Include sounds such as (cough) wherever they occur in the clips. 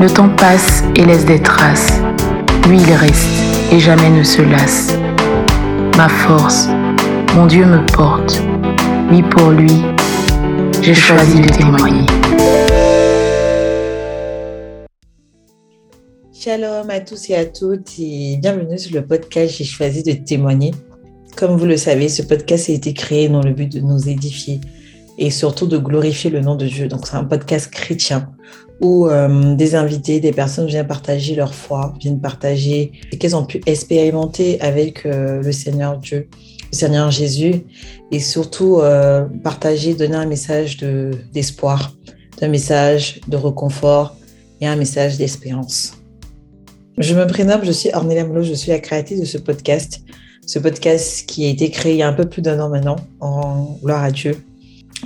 Le temps passe et laisse des traces. Lui, il reste et jamais ne se lasse. Ma force, mon Dieu me porte. Oui, pour lui, j'ai choisi de témoigner. Shalom à tous et à toutes et bienvenue sur le podcast J'ai choisi de témoigner. Comme vous le savez, ce podcast a été créé dans le but de nous édifier et surtout de glorifier le nom de Dieu. Donc c'est un podcast chrétien où euh, des invités, des personnes viennent partager leur foi, viennent partager ce qu'elles ont pu expérimenter avec euh, le Seigneur Dieu, le Seigneur Jésus et surtout euh, partager, donner un message d'espoir, un message de réconfort et un message d'espérance. Je me prénomme, je suis Ornelia Molo, je suis la créatrice de ce podcast. Ce podcast qui a été créé il y a un peu plus d'un an maintenant, en gloire à Dieu.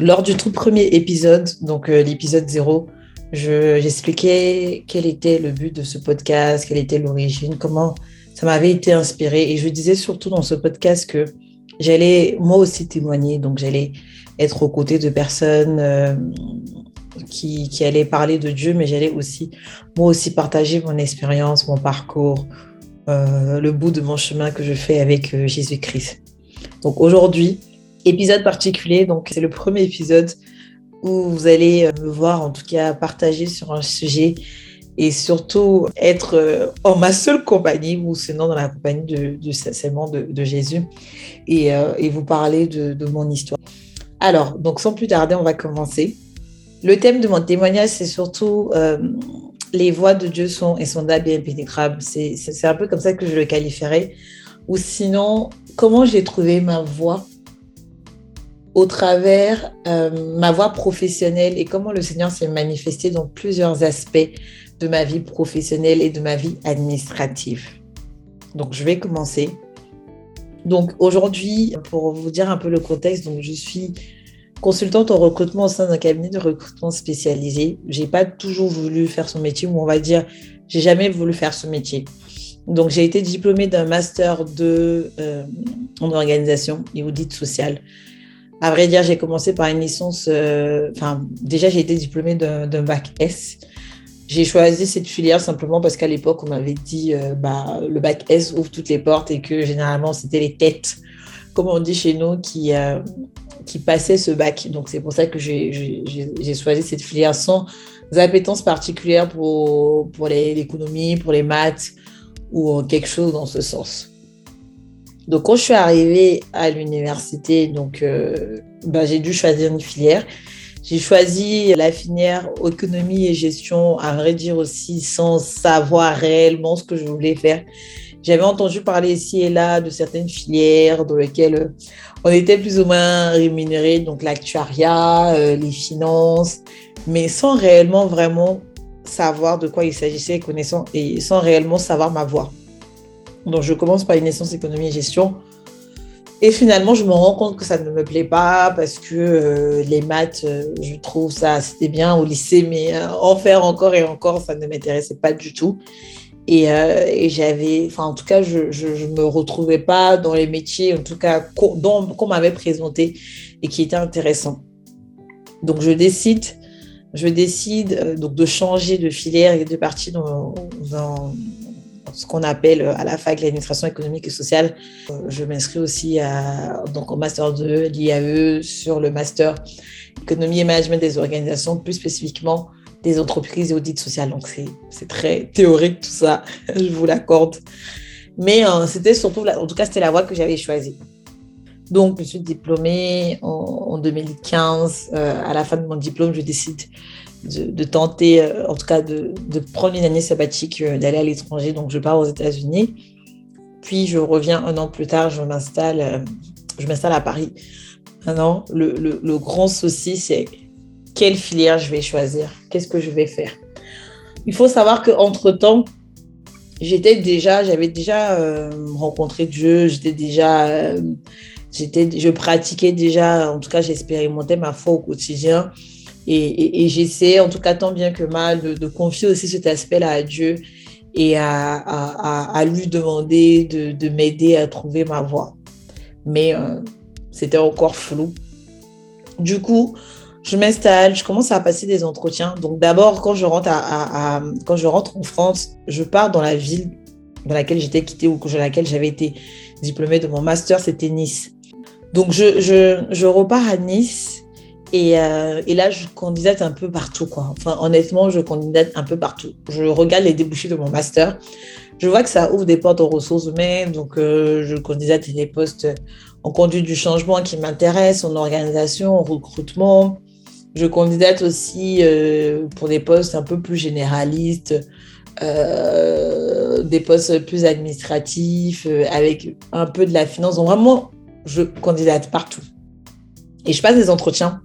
Lors du tout premier épisode, donc l'épisode 0, j'expliquais quel était le but de ce podcast, quelle était l'origine, comment ça m'avait été inspiré. Et je disais surtout dans ce podcast que j'allais moi aussi témoigner, donc j'allais être aux côtés de personnes euh, qui, qui allait parler de Dieu, mais j'allais aussi, moi aussi, partager mon expérience, mon parcours, euh, le bout de mon chemin que je fais avec euh, Jésus-Christ. Donc aujourd'hui, épisode particulier, donc c'est le premier épisode où vous allez euh, me voir, en tout cas, partager sur un sujet et surtout être en ma seule compagnie ou sinon dans la compagnie de, de seulement de, Jésus et, et vous parler de, mon histoire. Alors, donc sans plus tarder, on va commencer. Le thème de mon témoignage, c'est surtout euh, les voix de Dieu sont insondables et impénétrables. C'est un peu comme ça que je le qualifierais. Ou sinon, comment j'ai trouvé ma voix? Au travers euh, ma voix professionnelle et comment le Seigneur s'est manifesté dans plusieurs aspects de ma vie professionnelle et de ma vie administrative. Donc, je vais commencer. Donc, aujourd'hui, pour vous dire un peu le contexte, donc je suis consultante en recrutement au sein d'un cabinet de recrutement spécialisé. J'ai pas toujours voulu faire ce métier, ou on va dire, j'ai jamais voulu faire ce métier. Donc, j'ai été diplômée d'un master de, euh, en organisation et audit social. À vrai dire, j'ai commencé par une licence, euh, déjà, j'ai été diplômée d'un bac S. J'ai choisi cette filière simplement parce qu'à l'époque, on m'avait dit, euh, bah, le bac S ouvre toutes les portes et que généralement, c'était les têtes, comme on dit chez nous, qui, qui passait ce bac. Donc, c'est pour ça que j'ai choisi cette filière sans appétence particulière pour, pour l'économie, pour les maths ou quelque chose dans ce sens. Donc, quand je suis arrivée à l'université, donc, euh, bah, j'ai dû choisir une filière. J'ai choisi la filière économie et gestion, à vrai dire aussi, sans savoir réellement ce que je voulais faire. J'avais entendu parler ici et là de certaines filières dans lesquelles on était plus ou moins rémunéré, donc l'actuariat, euh, les finances, mais sans réellement vraiment savoir de quoi il s'agissait, connaissant et sans réellement savoir ma voix. Donc je commence par une licence économie et gestion. Et finalement, je me rends compte que ça ne me plaît pas parce que euh, les maths, euh, je trouve ça, c'était bien au lycée, mais en faire encore et encore, ça ne m'intéressait pas du tout. Euh, et, j'avais, enfin, en tout cas, je ne me retrouvais pas dans les métiers, en tout cas, qu'on m'avait présenté et qui étaient intéressants. Donc, je décide, je décide euh, donc de changer de filière et de partir dans, dans ce qu'on appelle euh, à la fac l'administration économique et sociale. Je m'inscris aussi à, donc au master 2, l'IAE, sur le master économie et management des organisations, plus spécifiquement des entreprises et audits social. Donc, c'est très théorique tout ça, (laughs) je vous l'accorde. Mais euh, c'était surtout, en tout cas, c'était la voie que j'avais choisie. Donc, je suis diplômée en, 2015. Euh, à la fin de mon diplôme, je décide de, tenter, euh, en tout cas, de, prendre une année sabbatique, d'aller à l'étranger. Donc, je pars aux États-Unis. Puis, je reviens un an plus tard, je m'installe, m'installe à Paris. Maintenant, le, le, le grand souci, c'est quelle filière je vais choisir, qu'est-ce que je vais faire. il faut savoir qu'entre-temps, j'étais déjà, j'avais déjà euh, rencontré Dieu, j'étais déjà, euh, j'étais, je pratiquais déjà, en tout cas, j'expérimentais ma foi au quotidien. Et, j'essayais, en tout cas, tant bien que mal, de, confier aussi cet aspect-là à Dieu et à, lui demander de, de m'aider à trouver ma voie. Mais euh, c'était encore flou. Du coup, je m'installe, je commence à passer des entretiens. Donc d'abord, quand je rentre en France, je pars dans la ville dans laquelle j'étais quittée ou dans laquelle j'avais été diplômée de mon master, c'était Nice. Donc je repars à Nice et, euh, et, là, je candidate un peu partout. Quoi. Enfin, honnêtement, je candidate un peu partout. Je regarde les débouchés de mon master. Je vois que ça ouvre des portes aux ressources humaines. Donc, euh, je candidate des postes en conduite du changement qui m'intéressent, en organisation, en recrutement. Je candidate aussi euh, pour des postes un peu plus généralistes, des postes plus administratifs, avec un peu de la finance. Donc, vraiment, je candidate partout. Et je passe des entretiens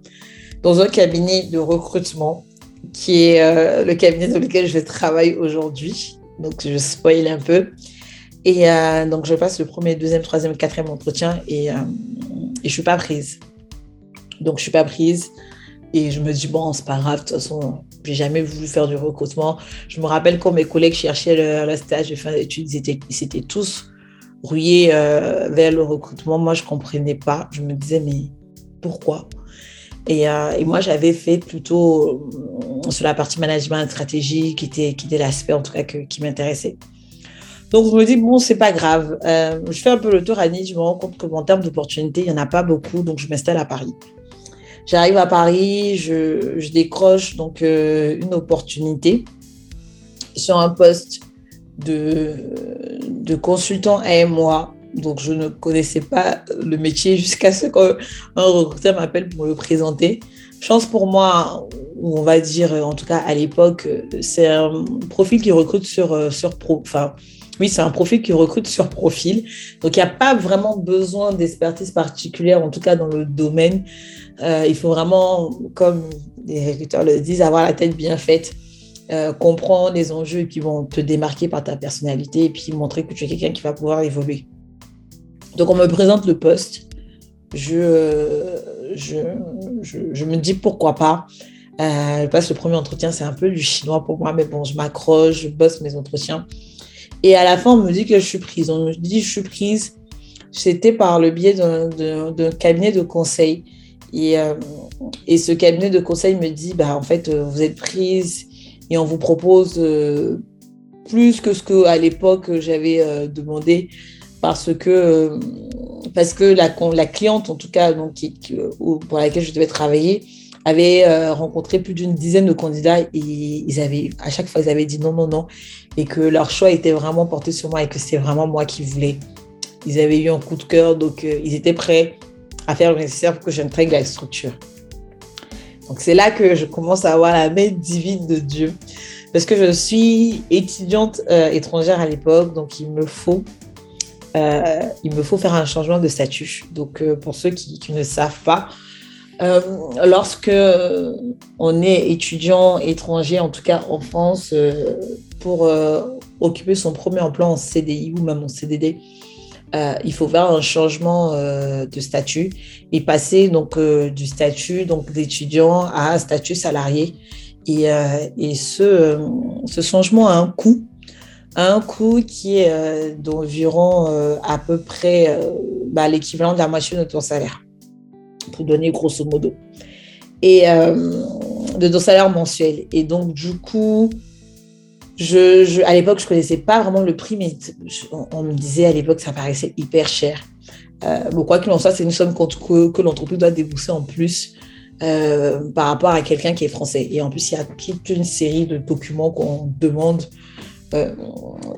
dans un cabinet de recrutement qui est euh, le cabinet dans lequel je travaille aujourd'hui. Donc, je spoil un peu. Et euh, donc, je passe le premier, deuxième, troisième, quatrième entretien et, euh, je ne suis pas prise. Donc, je ne suis pas prise. Et je me dis, bon, c'est pas grave, de toute façon, j'ai jamais voulu faire du recrutement. Je me rappelle quand mes collègues cherchaient le, stage de fin d'études, ils étaient, ils étaient tous rouillés vers le recrutement. Moi, je ne comprenais pas. Je me disais, mais pourquoi? Euh, et, moi, j'avais fait plutôt euh, sur la partie management stratégique, qui était, qui était l'aspect en tout cas qui m'intéressait. Donc, je me dis, bon, c'est pas grave. Euh, je fais un peu le tour à Nice, je me rends compte qu'en termes d'opportunités, il n'y en a pas beaucoup, donc je m'installe à Paris. J'arrive à Paris, je, décroche donc une opportunité sur un poste de, de consultant moi donc, je ne connaissais pas le métier jusqu'à ce qu'un recruteur m'appelle pour me le présenter. Chance pour moi, on va dire, en tout cas à l'époque, c'est un profil qui recrute sur, sur pro, enfin, oui, c'est un profil qui recrute sur profil. Donc, il n'y a pas vraiment besoin d'expertise particulière, en tout cas dans le domaine. Euh, il faut vraiment, comme les recruteurs le disent, avoir la tête bien faite. Euh, comprendre les enjeux qui vont te démarquer par ta personnalité et puis montrer que tu es quelqu'un qui va pouvoir évoluer. Donc on me présente le poste. Je, je, je, me dis pourquoi pas. Euh, je passe le premier entretien, c'est un peu du chinois pour moi, mais bon, je m'accroche, je bosse mes entretiens. Et à la fin, on me dit que je suis prise. On me dit je suis prise. C'était par le biais d'un cabinet de conseil. Et, euh, et, ce cabinet de conseil me dit, bah, en fait, euh, vous êtes prise et on vous propose plus que ce que à l'époque j'avais demandé parce que, euh, parce que la, cliente, en tout cas, donc, qui, pour laquelle je devais travailler, avait euh, rencontré plus d'une dizaine de candidats et ils avaient, à chaque fois, ils avaient dit non, non, non, et que leur choix était vraiment porté sur moi et que c'était vraiment moi qui voulais. Ils avaient eu un coup de cœur, donc euh, ils étaient prêts à faire le nécessaire pour que j'intègre la structure. Donc c'est là que je commence à avoir la main divine de Dieu, parce que je suis étudiante étrangère à l'époque, donc il me faut euh, il me faut faire un changement de statut. Donc, euh, pour ceux qui, ne savent pas, euh, lorsque on est étudiant étranger, en tout cas en France, pour occuper son premier emploi en CDI ou même en CDD, il faut faire un changement de statut et passer donc du statut donc d'étudiant à un statut salarié. Et, et ce, ce changement a un coût un coût qui est euh, d'environ euh, à peu près euh, bah, l'équivalent de la moitié de ton salaire, pour donner grosso modo, et de ton salaire mensuel. Et donc, du coup, je, à l'époque, je ne connaissais pas vraiment le prix, mais on, me disait à l'époque que ça paraissait hyper cher. bon, quoi qu'il en soit, c'est une somme que, que l'entreprise doit débourser en plus par rapport à quelqu'un qui est français. Et en plus, il y a toute une série de documents qu'on demande euh,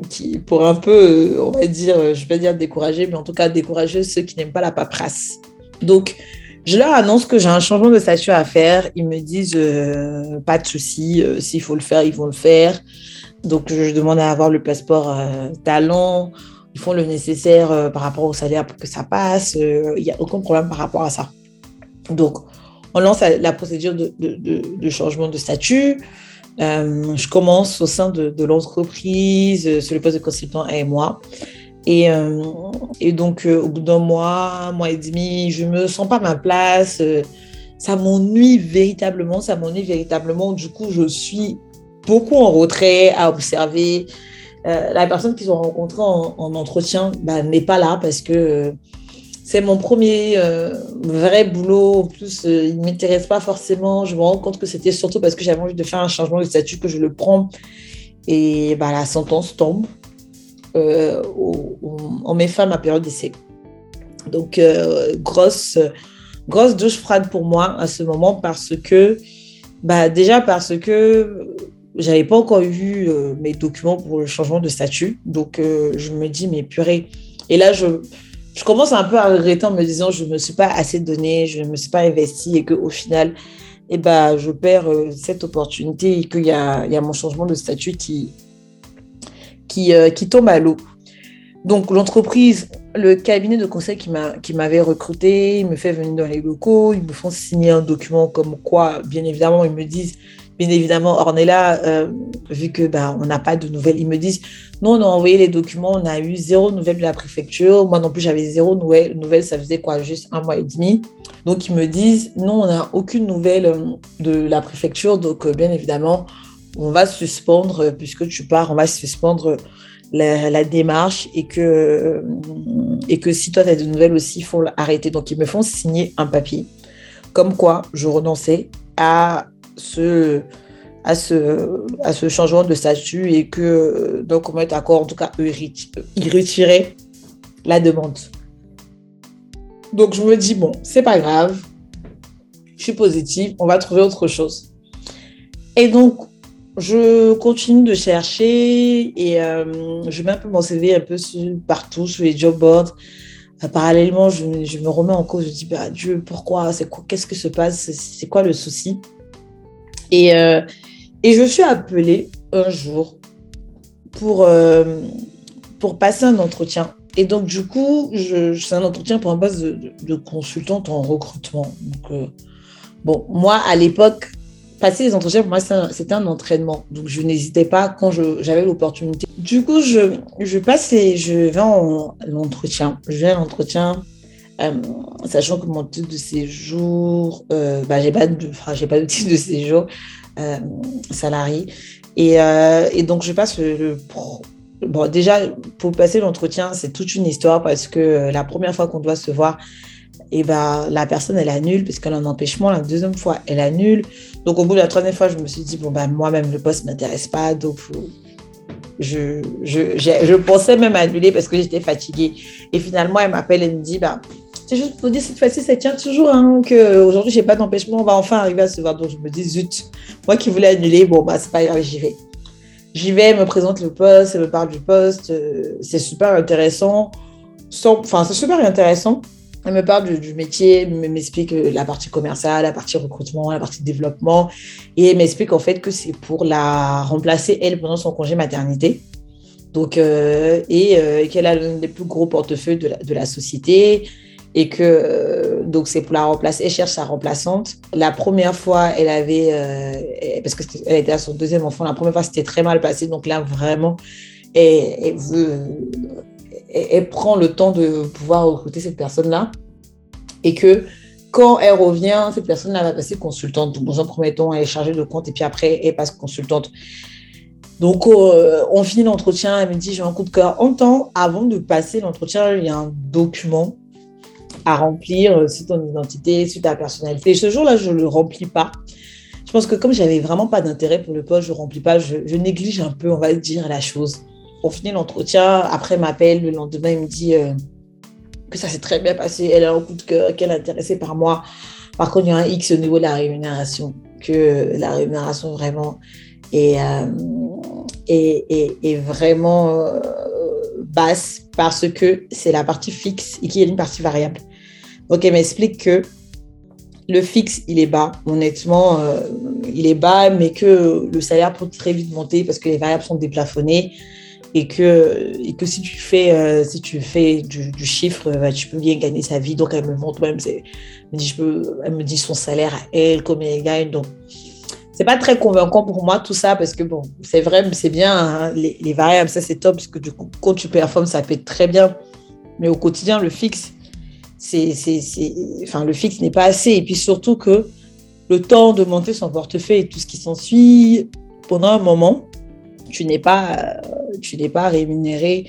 qui, pour un peu, euh, on va dire, euh, je vais dire décourager, mais en tout cas décourager ceux qui n'aiment pas la paperasse. Donc, je leur annonce que j'ai un changement de statut à faire. Ils me disent pas de souci, s'il faut le faire, ils vont le faire. Donc, je demande à avoir le passeport talent. Ils font le nécessaire par rapport au salaire pour que ça passe. Il n'y a aucun problème par rapport à ça. Donc, on lance la procédure de, changement de statut. Je commence au sein de, l'entreprise sur le poste de consultant et moi. Et, et donc, au bout d'un mois, mois et demi, je me sens pas à ma place. ça m'ennuie véritablement, ça m'ennuie véritablement. Du coup, je suis beaucoup en retrait à observer. la personne qu'ils ont rencontrée en, entretien bah, n'est pas là parce que c'est mon premier euh, vrai boulot. En plus, euh, il ne m'intéresse pas forcément. Je me rends compte que c'était surtout parce que j'avais envie de faire un changement de statut que je le prends. Et bah, la sentence tombe. Euh, on fin à ma période d'essai. Donc, grosse, grosse douche froide pour moi à ce moment parce que, bah, déjà parce que j'avais pas encore eu mes documents pour le changement de statut. Donc, je me dis, mais purée. Et là, je je commence un peu à regretter en me disant je ne me suis pas assez donné, je ne me suis pas investi et qu'au final, eh ben, je perds euh, cette opportunité et qu'il y a, mon changement de statut qui, qui, euh, qui tombe à l'eau. Donc l'entreprise, le cabinet de conseil qui m'avait recruté, il me fait venir dans les locaux, ils me font signer un document comme quoi, bien évidemment, ils me disent Bien évidemment, Ornella, euh, vu que bah, on n'a pas de nouvelles, ils me disent non, on a envoyé les documents, on a eu zéro nouvelle de la préfecture. Moi non plus, j'avais zéro nouvelle. Nouvelle, ça faisait quoi Juste un mois et demi. Donc, ils me disent non, on n'a aucune nouvelle euh, de la préfecture. Donc, euh, bien évidemment, on va suspendre, puisque tu pars, on va suspendre la, démarche et que, et que si toi, tu as de nouvelles aussi, il faut arrêter. Donc, ils me font signer un papier comme quoi je renonçais à ce, à ce, à ce changement de statut et que donc on va être d'accord, en tout cas, ils retiraient la demande. Donc je me dis, bon, c'est pas grave, je suis positive, on va trouver autre chose. Et donc, je continue de chercher et euh, je mets un peu mon CV un peu partout sur les job boards. Euh, parallèlement, je, me remets en cause, je dis, bah, Dieu, pourquoi, qu'est-ce que se passe, c'est quoi le souci? Et, euh, et je suis appelée un jour pour, euh, pour passer un entretien. Et donc, du coup, c'est un entretien pour un poste de, consultante en recrutement. Donc, euh, bon, moi, à l'époque, passer les entretiens, pour moi, c'était un, entraînement. Donc, je n'hésitais pas quand j'avais l'opportunité. Du coup, je, passe et je vais en l'entretien. Je vais à l'entretien euh, sachant que mon titre de séjour, euh, bah, j'ai pas j'ai pas de titre de séjour euh, salarié. Et, et, donc, je passe Bon, déjà, pour passer l'entretien, c'est toute une histoire parce que la première fois qu'on doit se voir, et eh ben, la personne, elle annule parce qu'elle a un empêchement. La deuxième fois, elle annule. Donc, au bout de la troisième fois, je me suis dit, bon, ben, moi-même, le poste ne m'intéresse pas. Donc, je, je, je, pensais même annuler parce que j'étais fatiguée. Et finalement, elle m'appelle et me dit, bah, c'est juste pour dire cette fois-ci, ça tient toujours. Hein, Aujourd'hui, je n'ai pas d'empêchement, on va enfin arriver à se voir. Donc, je me dis, zut, moi qui voulais annuler, bon, bah, c'est pas grave, j'y vais. J'y vais, elle me présente le poste, elle me parle du poste. Euh, c'est super intéressant. Enfin, c'est super intéressant. Elle me parle du, métier, m'explique euh, la partie commerciale, la partie recrutement, la partie développement. Et elle m'explique en fait que c'est pour la remplacer, elle, pendant son congé maternité. Donc, euh, et qu'elle a l'un des plus gros portefeuilles de la, de la société et que euh, donc c'est pour la remplacer. Elle cherche sa remplaçante. La première fois, elle avait euh, parce qu'elle était à son deuxième enfant. La première fois, c'était très mal passé. Donc là, vraiment, elle, veut, elle, prend le temps de pouvoir recruter cette personne-là et que quand elle revient, cette personne-là va passer consultante. Donc, dans un premier temps, elle est chargée de compte et puis après, elle passe consultante. Donc, euh, on finit l'entretien. Elle me dit J'ai un coup de cœur. En temps, avant de passer l'entretien, il y a un document à remplir euh, sur ton identité, sur ta personnalité. ce jour-là, je ne le remplis pas. Je pense que comme j'avais vraiment pas d'intérêt pour le poste, je ne remplis pas, je, néglige un peu, on va dire, la chose. On finit l'entretien, après m'appelle, le lendemain, il me dit euh, que ça s'est très bien passé, elle a un coup de cœur, qu'elle est intéressée par moi. Par contre, il y a un X au niveau de la rémunération, que la rémunération vraiment est, est, vraiment basse parce que c'est la partie fixe et qu'il y a une partie variable. Donc, elle m'explique que le fixe, il est bas. Honnêtement, euh, il est bas, mais que le salaire peut très vite monter parce que les variables sont déplafonnées et que, et que si tu fais, euh, si tu fais du, chiffre, bah, tu peux bien gagner sa vie. Donc, elle me montre même, elle me, dit, je peux, elle son salaire à elle, combien elle gagne. Donc, c'est pas très convaincant pour moi tout ça parce que bon, c'est vrai, c'est bien, hein, les, les, variables, ça c'est top parce que du coup, quand tu performes, ça être très bien. Mais au quotidien, le fixe, c'est, enfin, le fixe n'est pas assez. Et puis surtout que le temps de monter son portefeuille et tout ce qui s'ensuit, pendant un moment, tu n'es pas, tu n'es pas rémunéré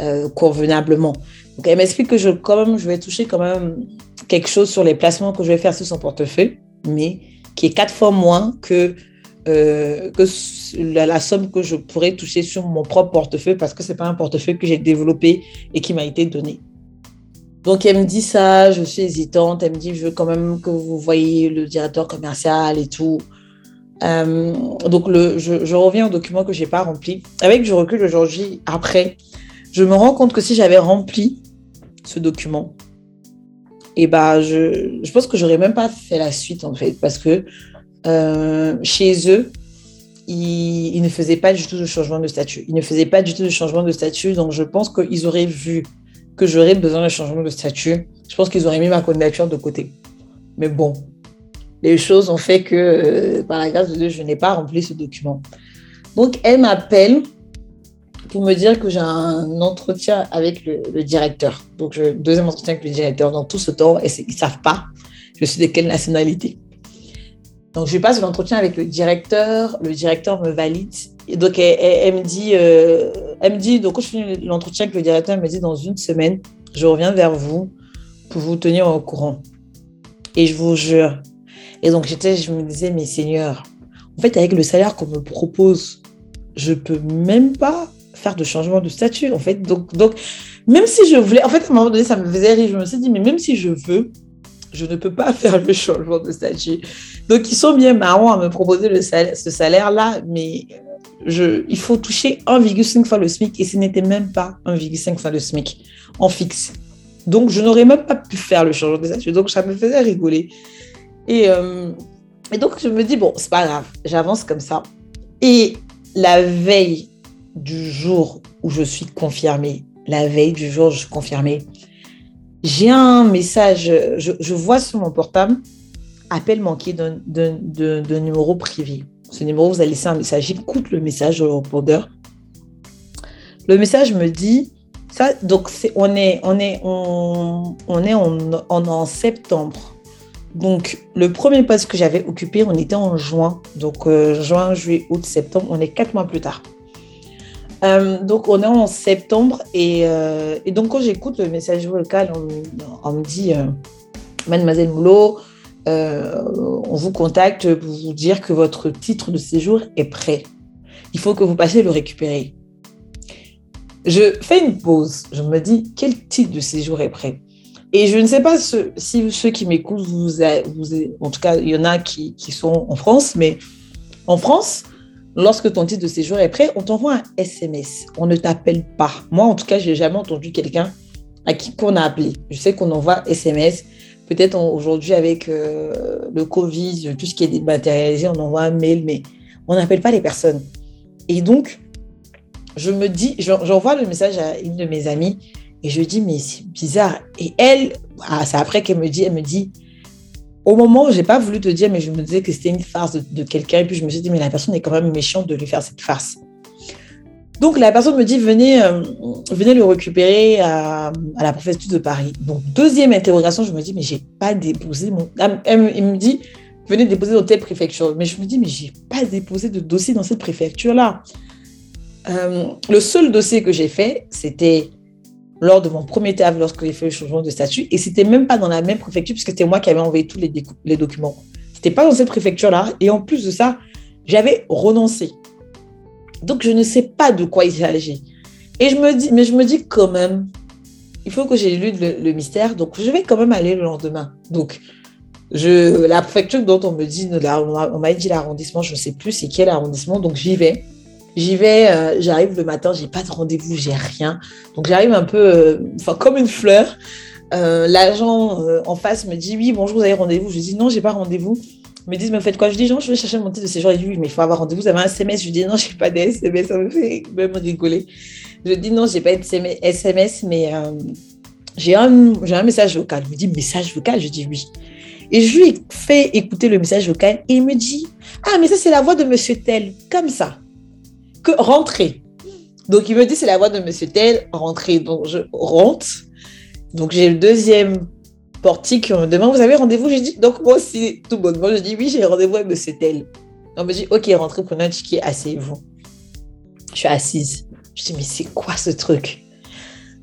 euh, convenablement. Donc elle m'explique que je, quand même, je vais toucher quand même quelque chose sur les placements que je vais faire sur son portefeuille, mais qui est quatre fois moins que, euh, que la, somme que je pourrais toucher sur mon propre portefeuille parce que ce n'est pas un portefeuille que j'ai développé et qui m'a été donné. Donc elle me dit ça, je suis hésitante, elle me dit je veux quand même que vous voyez le directeur commercial et tout. Euh, donc le, je, reviens au document que je n'ai pas rempli. Avec du recul aujourd'hui, après, je me rends compte que si j'avais rempli ce document, et bah, je, je pense que j'aurais même pas fait la suite en fait, parce que euh, chez eux, ils, ils, ne faisaient pas du tout de changement de statut. Ils ne faisaient pas du tout de changement de statut, donc je pense qu'ils auraient vu que j'aurais besoin de changement de statut. Je pense qu'ils auraient mis ma candidature de côté. Mais bon, les choses ont fait que, euh, par la grâce de Dieu, je n'ai pas rempli ce document. Donc, elle m'appelle pour me dire que j'ai un entretien avec le, directeur. Donc, je, deuxième entretien avec le directeur. Dans tout ce temps, et ils ne savent pas je suis de quelle nationalité. Donc, je passe l'entretien avec le directeur. Le directeur me valide. Donc, elle, me dit, euh, elle me dit, donc, quand je finis l'entretien avec le directeur, elle me dit, dans une semaine, je reviens vers vous pour vous tenir au courant. Et je vous jure. Et donc, j'étais, je me disais, mais Seigneur, en fait, avec le salaire qu'on me propose, je peux même pas faire de changement de statut, en fait. Donc, donc, même si je voulais, en fait, à un moment donné, ça me faisait rire. Je me suis dit, mais même si je veux, je ne peux pas (laughs) faire le changement de statut. Donc, ils sont bien marrants à me proposer le salaire, ce salaire-là, mais je, il faut toucher 1,5 fois le SMIC et ce n'était même pas 1,5 fois le SMIC en fixe. Donc, je n'aurais même pas pu faire le changement de statut. Donc, ça me faisait rigoler. Et, euh, et donc, je me dis, bon, c'est pas grave, j'avance comme ça. Et la veille du jour où je suis confirmée, la veille du jour où je suis confirmée, j'ai un message, je, vois sur mon portable, appel manqué d'un numéro privé. Ce numéro, vous allez laisser un message. J'écoute le message le répondeur. Le message me dit, ça, donc on est, on est, on, est en, en, septembre. Donc, le premier poste que j'avais occupé, on était en juin. Donc, euh, juin, juillet, août, septembre, on est quatre mois plus tard. Euh, donc, on est en septembre euh, et, donc, quand j'écoute le message vocal, on, me dit Mademoiselle Moulot, on vous contacte pour vous dire que votre titre de séjour est prêt. Il faut que vous passiez le récupérer. Je fais une pause. Je me dis quel titre de séjour est prêt? Et je ne sais pas si ceux qui m'écoutent, vous, en tout cas, il y en a qui, qui sont en France, mais en France, Lorsque ton titre de séjour est prêt, on t'envoie un SMS. On ne t'appelle pas. Moi, en tout cas, j'ai jamais entendu quelqu'un à qui qu'on a appelé. Je sais qu'on envoie SMS. Peut-être aujourd'hui avec euh, le Covid, tout ce qui est dématérialisé, on envoie un mail, mais on n'appelle pas les personnes. Et donc, je me dis, j'envoie le message à une de mes amies et je dis, mais c'est bizarre. Et elle, ah, c'est après qu'elle me dit, elle me dit, au moment où j'ai pas voulu te dire, mais je me disais que c'était une farce de, quelqu'un, et puis je me suis dit, mais la personne est quand même méchante de lui faire cette farce. Donc la personne me dit, venez, euh, venez le récupérer à, la préfecture de Paris. Donc deuxième interrogation, je me dis, mais j'ai pas déposé mon... Elle, me dit, venez déposer dans telle préfecture. Mais je me dis, mais j'ai pas déposé de dossier dans cette préfecture-là. Euh, le seul dossier que j'ai fait, c'était lors de mon premier taf lorsque j'ai fait le changement de statut. Et c'était même pas dans la même préfecture, puisque c'était moi qui avais envoyé tous les, les documents. C'était pas dans cette préfecture-là. Et en plus de ça, j'avais renoncé. Donc, je ne sais pas de quoi il s'agit. Et je me dis, mais je me dis quand même, il faut que j'ai lu le, mystère. Donc, je vais quand même aller le lendemain. Donc, je, la préfecture dont on me dit, on m'a dit l'arrondissement, je ne sais plus c'est quel arrondissement. Donc, j'y vais. J'y vais, euh, j'arrive le matin, j'ai pas de rendez-vous, j'ai rien. Donc j'arrive un peu, euh, enfin comme une fleur. Euh, l'agent en face me dit oui, bonjour, vous avez rendez-vous. Je dis non, j'ai pas rendez-vous. Ils me disent, mais faites quoi Je dis non, je vais chercher mon titre de séjour. Il dit oui, mais il faut avoir rendez-vous. Vous avez un SMS Je dis non, j'ai pas de SMS. Ça me fait même rigoler. Je dis non, j'ai pas de SMS, mais j'ai un, message vocal. Il me dit message vocal? Je dis oui. Et je lui ai fait écouter le message vocal et il me dit Ah, mais ça, c'est la voix de monsieur Tel, comme ça. Que rentrer. Donc, il me dit C'est la voix de monsieur Tel, rentrer. Donc, je rentre. Donc, j'ai le deuxième portique. Me demande Vous avez rendez-vous J'ai dit Donc, moi aussi, tout bonnement, je dis Oui, j'ai rendez-vous avec monsieur Tel. On me dit Ok, rentrez, prenez un ticket, asseyez-vous. Je suis assise. Je dis Mais c'est quoi ce truc?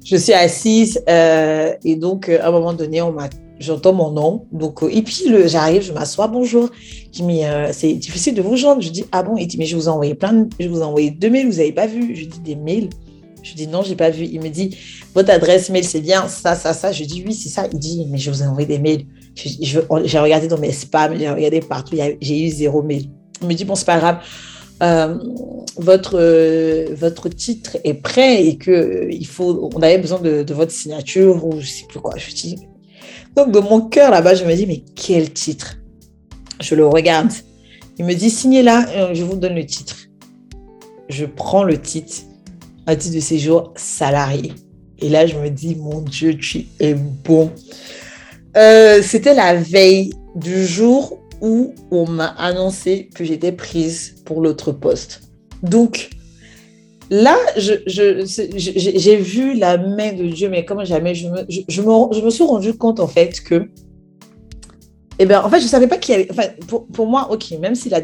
Je suis assise euh, et donc à un moment donné, on m'a j'entends mon nom. Donc, euh, et puis, j'arrive, je m'assois, bonjour. Je dis, mais euh, c'est difficile de vous joindre. Je dis, ah bon? Il dit, mais je vous ai envoyé plein je vous ai envoyé deux mails, vous n'avez pas vu Je dis, des mails Je dis, non, j'ai pas vu. Il me dit, votre adresse mail, c'est bien ça, ça, ça. Je dis, oui, c'est ça. Il dit, mais je vous ai envoyé des mails. J'ai regardé dans mes spams, j'ai regardé partout, j'ai eu zéro mail. Il me dit, bon, c'est pas grave. Euh, votre, votre titre est prêt et que il faut, on avait besoin de, votre signature ou je sais plus quoi. Je dis, donc, de mon cœur là-bas, je me dis, mais quel titre? Je le regarde. Il me dit, signez là, euh, je vous donne le titre. Je prends le titre, un titre de séjour salarié. Et là, je me dis, mon Dieu, tu es bon. Euh, c'était la veille du jour où on m'a annoncé que j'étais prise pour l'autre poste. Donc, Là, j'ai vu la main de Dieu, mais comme jamais, je me, suis rendu compte en fait que, eh ben, en fait, je ne savais pas qui avait. Enfin, pour, moi, ok, même si la,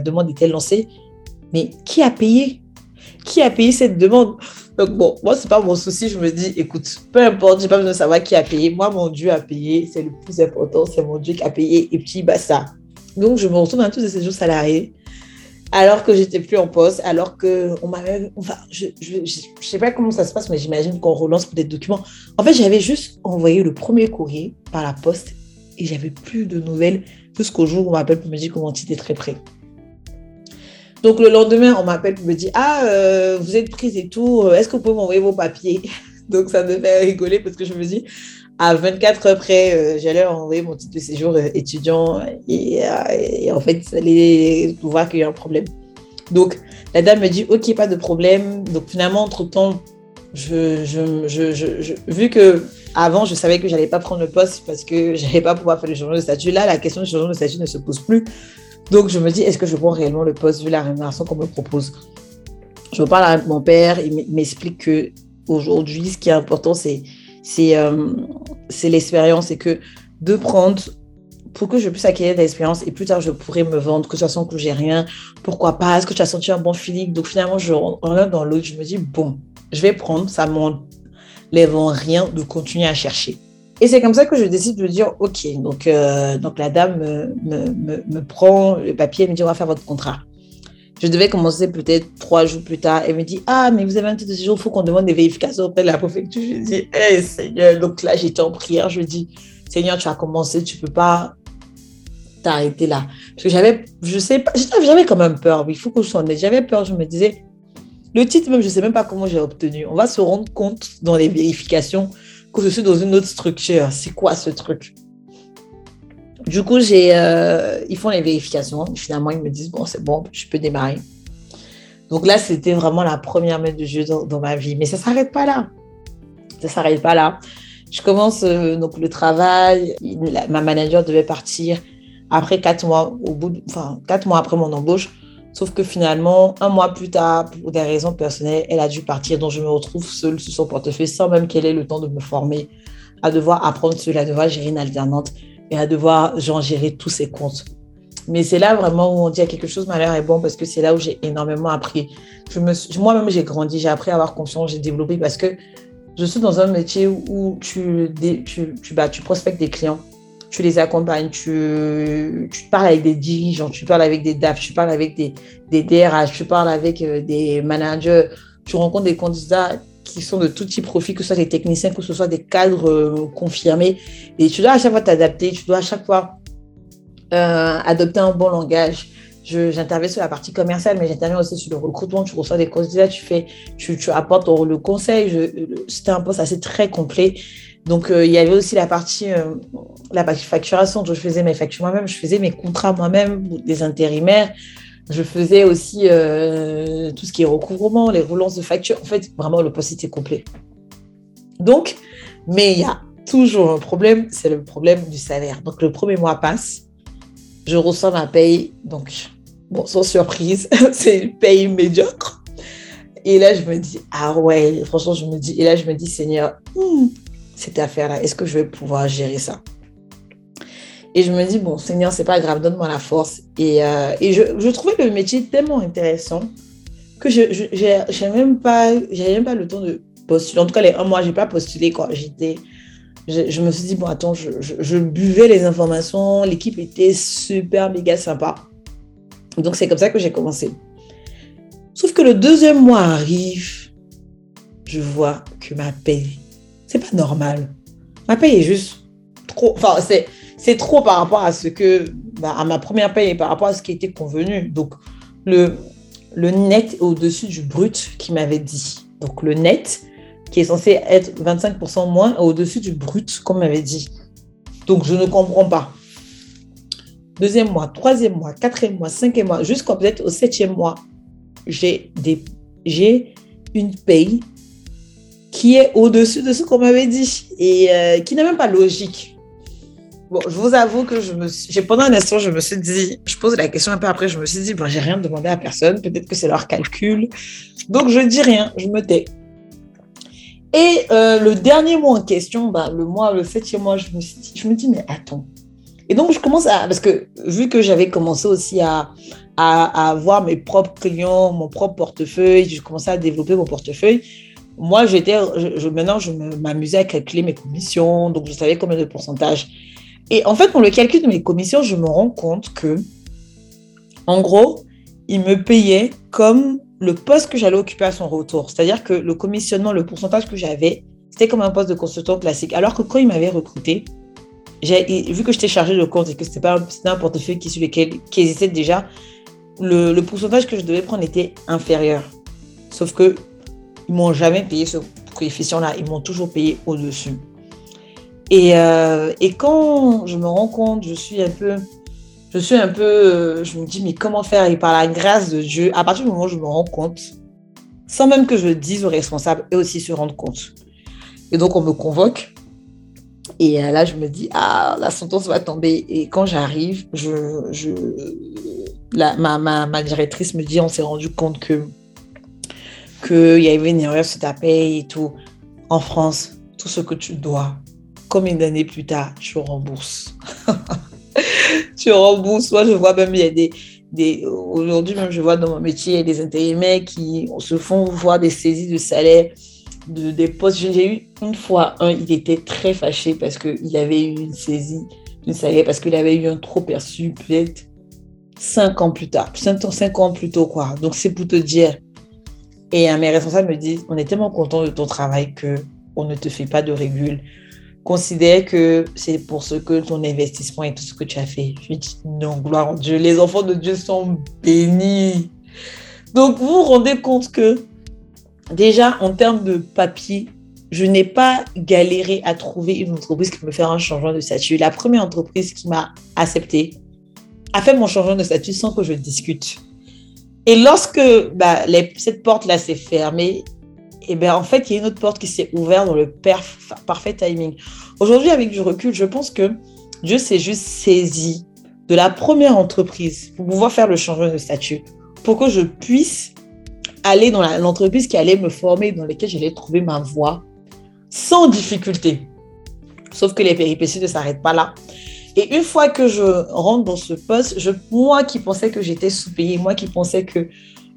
demande était lancée, mais qui a payé Qui a payé cette demande? Donc, bon, moi, ce n'est pas mon souci. Je me dis, écoute, peu importe, je n'ai pas besoin de savoir qui a payé. Moi, mon Dieu a payé. C'est le plus important. C'est mon Dieu qui a payé. Et puis, bah, ça. Donc, je me retrouve dans tous ces jours salariés alors que j'étais plus en poste, alors que on m'avait, enfin, je, je, sais pas comment ça se passe, mais j'imagine qu'on relance pour des documents. En fait, j'avais juste envoyé le premier courrier par la poste et j'avais plus de nouvelles jusqu'au jour où on m'appelle pour me dire mon titre est très prêt. Donc le lendemain, on m'appelle pour me dire ah euh, vous êtes prise et tout, est-ce que vous pouvez m'envoyer vos papiers? (laughs) Donc ça me fait rigoler parce que je me dis à 24 heures près, euh, j'allais envoyer mon titre de séjour euh, étudiant et, en fait, ça allait voir qu'il y a un problème. Donc, la dame me dit, OK, pas de problème. Donc, finalement, entre-temps, je, je, je, vu que avant, je savais que j'allais pas prendre le poste parce que j'allais pas pouvoir faire le changement de statut. Là, la question du changement de statut ne se pose plus. Donc, je me dis, est-ce que je prends réellement le poste vu la rémunération qu'on me propose? Je parle avec mon père, il m'explique que aujourd'hui, ce qui est important, c'est euh, c'est l'expérience et que de prendre pour que je puisse acquérir de l'expérience et plus tard je pourrais me vendre, que ce soit que j'ai rien, pourquoi pas, est-ce que tu as senti un bon feeling? Donc finalement, je rentre dans l'autre, je me dis, bon, je vais prendre, ça m'enlève rien de continuer à chercher. Et c'est comme ça que je décide de dire, OK, donc, euh, donc la dame me, me, me, prend le papier et me dit, on va faire votre contrat. Je devais commencer peut-être trois jours plus tard. Elle me dit Ah, mais vous avez un titre de séjour, il faut qu'on demande des vérifications auprès de la préfecture. Je dis Hé, eh, Seigneur. Donc là, j'étais en prière. Je dis Seigneur, tu as commencé, tu ne peux pas t'arrêter là. Parce que j'avais, je sais pas, j'avais quand même peur. Il faut que je sois honnête. J'avais peur. Je me disais Le titre, même, je ne sais même pas comment j'ai obtenu. On va se rendre compte dans les vérifications que je suis dans une autre structure. C'est quoi ce truc? Du coup, j'ai, euh, ils font les vérifications. Finalement, ils me disent, bon, c'est bon, je peux démarrer. Donc là, c'était vraiment la première mètre de jeu dans, ma vie. Mais ça ne s'arrête pas là. Ça s'arrête pas là. Je commence euh, donc le travail. ma manager devait partir après quatre mois, au bout enfin, quatre mois après mon embauche. Sauf que finalement, un mois plus tard, pour des raisons personnelles, elle a dû partir. Donc, je me retrouve seule sur son portefeuille sans même qu'elle ait le temps de me former, à devoir apprendre cela, à devoir gérer une alternante et à devoir genre, gérer tous ces comptes. Mais c'est là vraiment où on dit à quelque chose malheur est bon parce que c'est là où j'ai énormément appris. Moi-même, j'ai grandi, j'ai appris à avoir confiance, j'ai développé parce que je suis dans un métier où tu, tu, tu, bah, tu prospectes des clients, tu les accompagnes, tu, parles avec des dirigeants, tu parles avec des DAF, tu parles avec des, DRH, tu parles avec euh, des managers, tu rencontres des candidats qui sont de tout type profil, que ce soit des techniciens, que ce soit des cadres euh, confirmés. Et tu dois à chaque fois t'adapter, tu dois à chaque fois euh, adopter un bon langage. J'interviens sur la partie commerciale, mais j'interviens aussi sur le recrutement. Tu reçois des candidats, tu fais, tu, tu apportes le conseil. C'était un poste assez très complet. Donc, euh, il y avait aussi la partie, la partie facturation. Je faisais mes factures moi-même, je faisais mes contrats moi-même, des intérimaires. Je faisais aussi euh, tout ce qui est recouvrement, les relances de factures. En fait, vraiment, le poste était complet. Donc, mais il y a toujours un problème, c'est le problème du salaire. Donc, le premier mois passe, je reçois ma paye. Donc, bon, sans surprise, (laughs) c'est une paye médiocre. Et là, je me dis, ah ouais, franchement, je me dis, et là, je me dis, Seigneur, hmm, cette affaire-là, est-ce que je vais pouvoir gérer ça? Et je me dis, bon, Seigneur, c'est pas grave, donne-moi la force. Et, euh, et je, je, trouvais le métier tellement intéressant que je n'avais même, pas, même pas le temps de postuler. En tout cas, les un mois, je n'ai pas postulé quand j'étais. Je, me suis dit, bon, attends, je, je buvais les informations, l'équipe était super, méga sympa. Donc, c'est comme ça que j'ai commencé. Sauf que le deuxième mois arrive, je vois que ma paye, c'est pas normal. Ma paye est juste trop, enfin, c'est, trop par rapport à ce que, bah, à ma première paye et par rapport à ce qui était convenu. Donc, le, le net au-dessus du brut qui m'avait dit. Donc, le net, qui est censé être 25% moins au-dessus du brut qu'on m'avait dit. Donc, je ne comprends pas. Deuxième mois, troisième mois, quatrième mois, cinquième mois, jusqu'au peut-être au septième mois, j'ai des, j'ai une paye qui est au-dessus de ce qu'on m'avait dit et euh, qui n'est même pas logique. Bon, je vous avoue que je me suis, pendant un instant, je me suis dit, je pose la question un peu après, je me suis dit, bon, j'ai rien demandé à personne, peut-être que c'est leur calcul. Donc, je dis rien, je me tais. Et euh, le dernier mois en question, bah, le mois, le septième mois, je me, suis dit, je me dis, mais attends. Et donc, je commence à, parce que vu que j'avais commencé aussi à, à, avoir mes propres clients, mon propre portefeuille. Je commençais à développer mon portefeuille. Moi, j'étais, maintenant, je m'amusais à calculer mes commissions, donc je savais combien de pourcentage. Et en fait, pour le calcul de mes commissions, je me rends compte que, en gros, il me payait comme le poste que j'allais occuper à son retour. C'est-à-dire que le commissionnement, le pourcentage que j'avais, c'était comme un poste de consultant classique. Alors que quand il m'avait recruté, vu que j'étais chargé de compte et que c'était un portefeuille qui, sur lequel, qui existait déjà, le, pourcentage que je devais prendre était inférieur. Sauf que ils m'ont jamais payé ce coefficient-là, ils m'ont toujours payé au-dessus. Et, euh, et, quand je me rends compte, je suis un peu, je suis un peu, euh, je me dis mais comment faire? Et par la grâce de Dieu, à partir du moment où je me rends compte, sans même que je dise aux responsables, et aussi se rendre compte. Et donc on me convoque. Et euh, là, je me dis, ah, la sentence va tomber. Et quand j'arrive, je, je, ma, ma, ma, directrice me dit on s'est rendu compte que qu'il y avait une erreur sur ta paye et tout. En France, tout ce que tu dois, comme une année plus tard, tu rembourses. (laughs) tu rembourses. Moi, je vois même, il y a des. des Aujourd'hui, même, je vois dans mon métier, il y a des intérimaires qui se font voir des saisies de salaire de, des postes. J'ai eu une fois un, il était très fâché parce qu'il avait eu une saisie de salaire, parce qu'il avait eu un trop perçu, peut-être cinq ans plus tard, cinq ans, cinq ans plus tôt, quoi. Donc, c'est pour te dire. Et mes responsables me disent, on est tellement content de ton travail que on ne te fait pas de régule. Considère que c'est pour ce que ton investissement et tout ce que tu as fait. Je dis, non, gloire à Dieu, les enfants de Dieu sont bénis. Donc, vous vous rendez compte que déjà, en termes de papier, je n'ai pas galéré à trouver une entreprise qui me faire un changement de statut. La première entreprise qui m'a accepté, a fait mon changement de statut sans que je discute. Et lorsque bah, cette porte-là s'est fermée, et eh ben, en fait, il y a une autre porte qui s'est ouverte dans le parfait timing. Aujourd'hui, avec du recul, je pense que Dieu s'est juste saisi de la première entreprise pour pouvoir faire le changement de statut, pour que je puisse aller dans l'entreprise qui allait me former, dans laquelle j'allais trouver ma voie sans difficulté. Sauf que les péripéties ne s'arrêtent pas là. Et une fois que je rentre dans ce poste, moi qui pensais que j'étais sous-payée, moi qui pensais que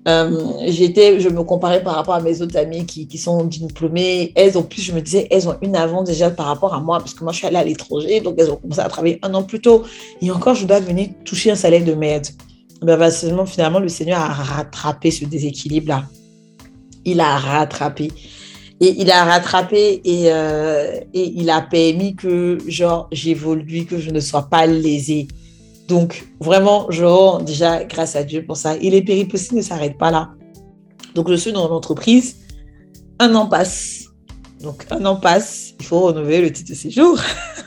euh, j'étais, je me comparais par rapport à mes autres amies qui, sont diplômées. Elles, en plus, je me disais, elles ont une avance déjà par rapport à moi, parce que moi, je suis allée à l'étranger, donc elles ont commencé à travailler un an plus tôt. Et encore, je dois venir toucher un salaire de merde. Ben, finalement, le Seigneur a rattrapé ce déséquilibre-là. Il a rattrapé. Et il a rattrapé et, euh, et il a permis que, genre, j'évolue, que je ne sois pas lésée. Donc, vraiment, je déjà grâce à Dieu pour ça. Et les péripéties ne s'arrêtent pas là. Donc, je suis dans l'entreprise. Un an passe. Donc, un an passe. Il faut renouveler le titre de séjour.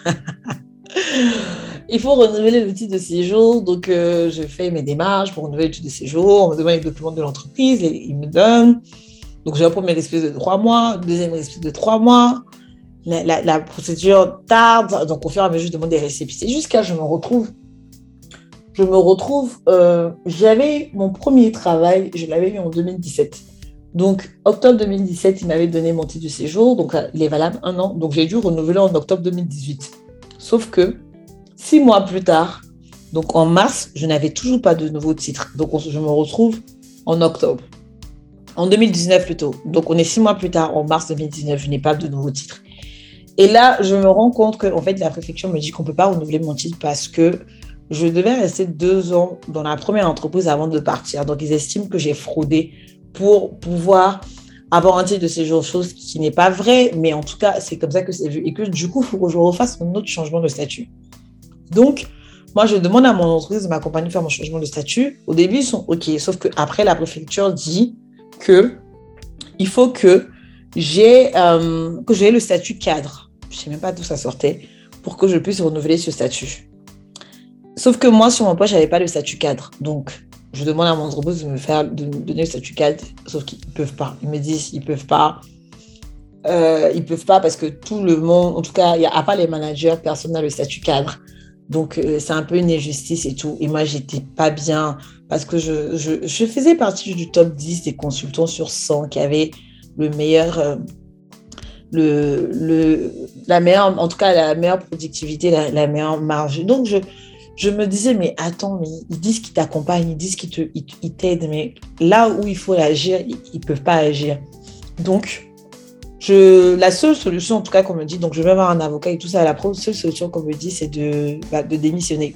(laughs) il faut renouveler le titre de séjour. Donc, euh, je fais mes démarches pour renouveler le titre de séjour. On me demande les documents de l'entreprise. Il me donne. Donc j'ai un premier espèce de trois mois, deuxième espèce de trois mois. la, procédure tarde, donc au fur et à mesure, je demande des récépissés jusqu'à je me retrouve. Je me retrouve, euh, j'avais mon premier travail, je l'avais eu en 2017. Donc, octobre 2017, il m'avait donné mon titre de séjour, donc euh, il est valable un an. Donc, j'ai dû renouveler en octobre 2018. Sauf que, six mois plus tard, donc en mars, je n'avais toujours pas de nouveau titre. Donc, je me retrouve en octobre. En 2019 plutôt. Donc, on est six mois plus tard, en mars 2019, je n'ai pas de nouveau titre. Et là, je me rends compte que, en fait, la préfecture me dit qu'on ne peut pas renouveler mon titre parce que je devais rester deux ans dans la première entreprise avant de partir. Donc, ils estiment que j'ai fraudé pour pouvoir avoir un titre de séjour, chose qui n'est pas vrai, mais en tout cas, c'est comme ça que c'est vu. Et que du coup, il faut que je refasse un autre changement de statut. Donc, moi, je demande à mon entreprise de m'accompagner faire mon changement de statut. Au début, ils sont OK, sauf qu'après, la préfecture dit que il faut que j'ai euh, que j'ai le statut cadre. Je sais même pas d'où ça sortait pour que je puisse renouveler ce statut. Sauf que moi, sur mon poste, je n'avais pas le statut cadre. Donc, je demande à mon entreprise de me faire de me donner le statut cadre, sauf qu'ils ne peuvent pas. Ils me disent ils ne peuvent pas. Euh, ils peuvent pas parce que tout le monde, en tout cas, à part les managers, personne n'a le statut cadre. Donc, euh, c'est un peu une injustice et tout. Et moi, j'étais pas bien parce que je, je, faisais partie du top 10 des consultants sur 100 qui avaient le meilleur, euh, le, le, la meilleure, en tout cas, la meilleure productivité, la, meilleure marge. Donc, je, je me disais, mais attends, ils disent qu'ils t'accompagnent, ils disent qu'ils t'aident, mais là où il faut agir, ils ne peuvent pas agir. Donc, la seule solution, en tout cas, qu'on me dit, donc je vais avoir un avocat et tout ça, la seule solution qu'on me dit, c'est de, bah, démissionner.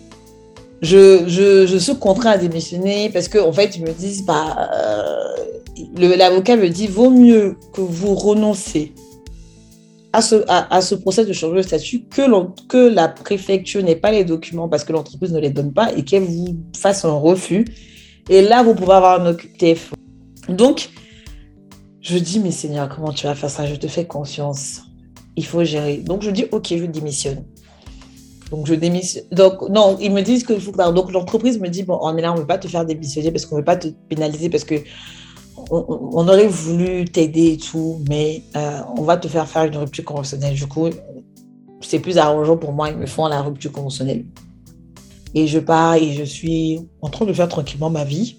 Je, suis contraint à démissionner parce qu'en en fait, ils me disent, bah, euh, l'avocat me dit, vaut mieux que vous renoncez à ce, procès de changer de statut que, que la préfecture n'ait pas les documents parce que l'entreprise ne les donne pas et qu'elle vous fasse un refus. Et là, vous pouvez avoir un OQTF. Donc, je dis, mais Seigneur, comment tu vas faire ça? Je te fais confiance. Il faut gérer. Donc, je dis, OK, je démissionne. Donc, je démissionne. Donc, non, ils me disent que faut. Donc, l'entreprise me dit, bon, on est là, on ne veut pas te faire démissionner parce qu'on ne veut pas te pénaliser parce que on, aurait voulu t'aider et tout, mais euh, on va te faire faire une rupture conventionnelle. Du coup, c'est plus arrangeant pour moi, ils me font la rupture conventionnelle. Et je pars et je suis en train de faire tranquillement ma vie.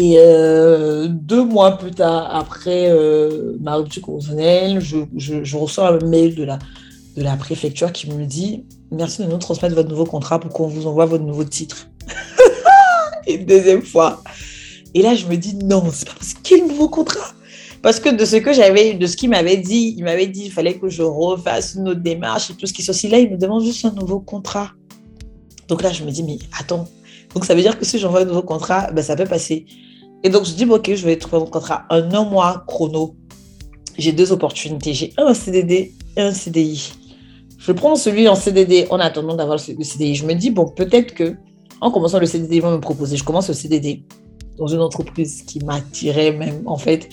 Et euh, deux mois plus tard, après euh, ma rupture conventionnelle, je, reçois un mail de la, préfecture qui me dit Merci de nous transmettre votre nouveau contrat pour qu'on vous envoie votre nouveau titre. (laughs) et deuxième fois, et là, je me dis, non, c'est possible. Quel nouveau contrat Parce que de ce que j'avais, de ce qu'il m'avait dit, il m'avait dit qu'il fallait que je refasse une autre démarche et tout ce qui est Là, il me demande juste un nouveau contrat. Donc là, je me dis, mais attends. Donc ça veut dire que si j'envoie un nouveau contrat, ben, ça peut passer. Et donc, je dis, ok, je vais trouver un contrat. Un an mois chrono. J'ai deux opportunités. J'ai un CDD et un CDI. Je prends celui en CDD en attendant d'avoir le CDI. Je me dis, bon, peut-être que en commençant le CDD, ils vont me proposer. Je commence le CDD dans une entreprise qui m'attirait même. En fait,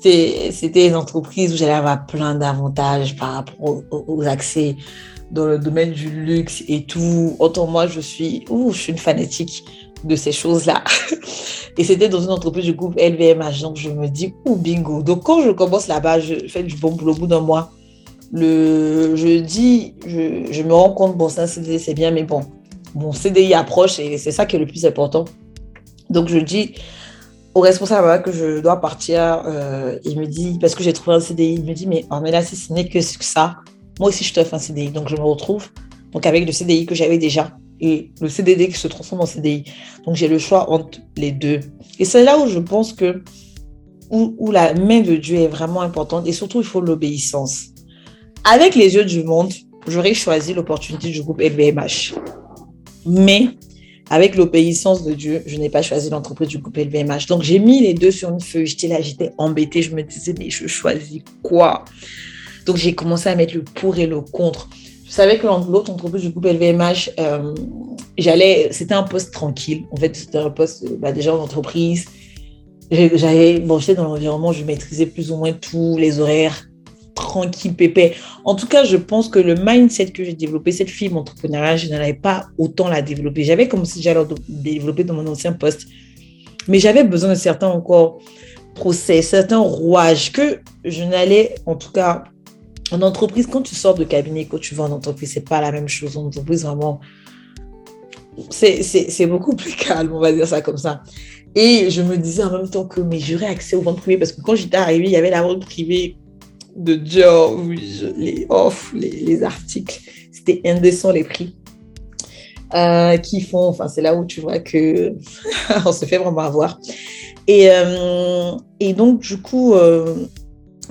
c'était une entreprise où j'allais avoir plein d'avantages par rapport aux, accès dans le domaine du luxe et tout. Autant moi, je suis, ouh, je suis une fanatique de ces choses-là. (laughs) Et c'était dans une entreprise du groupe LVMH. Donc, je me dis, ouh, bingo. Donc, quand je commence là-bas, je fais du bon boulot au bout d'un mois. Le jeudi, je, je me rends compte, bon, ça, c'est bien, mais bon, mon CDI approche et c'est ça qui est le plus important. Donc je dis au responsable que je dois partir, euh, il me dit, parce que j'ai trouvé un CDI, il me dit, mais, oh, mais là, si ce n'est que ça, moi aussi, je fais un CDI. Donc je me retrouve donc, avec le CDI que j'avais déjà et le CDD qui se transforme en CDI. Donc j'ai le choix entre les deux. Et c'est là où je pense que où, la main de Dieu est vraiment importante et surtout il faut l'obéissance. Avec les yeux du monde, j'aurais choisi l'opportunité du groupe LVMH. Mais avec l'obéissance de Dieu, je n'ai pas choisi l'entreprise du groupe LVMH. Donc, j'ai mis les deux sur une feuille. J'étais là, j'étais embêtée. Je me disais, mais je choisis quoi? Donc, j'ai commencé à mettre le pour et le contre. Je savais que l'autre entreprise du groupe LVMH, euh, c'était un poste tranquille. En fait, c'était un poste bah, déjà en entreprise. J'avais, bon, j'étais dans l'environnement, je maîtrisais plus ou moins tous les horaires tranquille, pépé. En tout cas, je pense que le mindset que j'ai développé, cette fibre entrepreneuriale, je n'avais pas autant la développer. J'avais comme si j'allais développer dans mon ancien poste. Mais j'avais besoin de certains encore procès, certains rouages que je n'allais en tout cas en entreprise, quand tu sors de cabinet, quand tu vas en entreprise, c'est pas la même chose. En entreprise, vraiment, c'est beaucoup plus calme, on va dire ça comme ça. Et je me disais en même temps que mais j'aurais accès aux ventes privées parce que quand j'étais arrivée, il y avait la vente privée de Dior, les offres, les, les articles. C'était indécent les prix. Euh, qui font, enfin c'est là où tu vois que (laughs) on se fait vraiment avoir. Et, euh, et donc du coup, euh,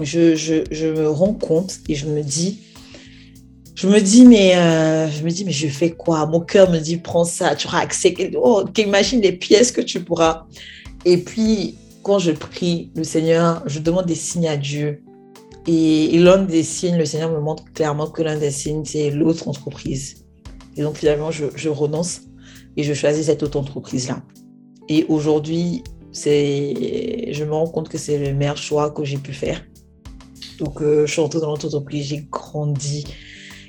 je, je, je, me rends compte et je me dis, je me dis mais je me dis mais je fais quoi? Mon cœur me dit prends ça, tu auras accès. Oh, imagine les pièces que tu pourras. Et puis quand je prie le Seigneur, je demande des signes à Dieu. Et, et l'un des signes, le Seigneur me montre clairement que l'un des signes, c'est l'autre entreprise. Et donc finalement, je, renonce et je choisis cette autre entreprise-là. Et aujourd'hui, je me rends compte que c'est le meilleur choix que j'ai pu faire. Donc, euh, je suis entrée dans l'entreprise, j'ai grandi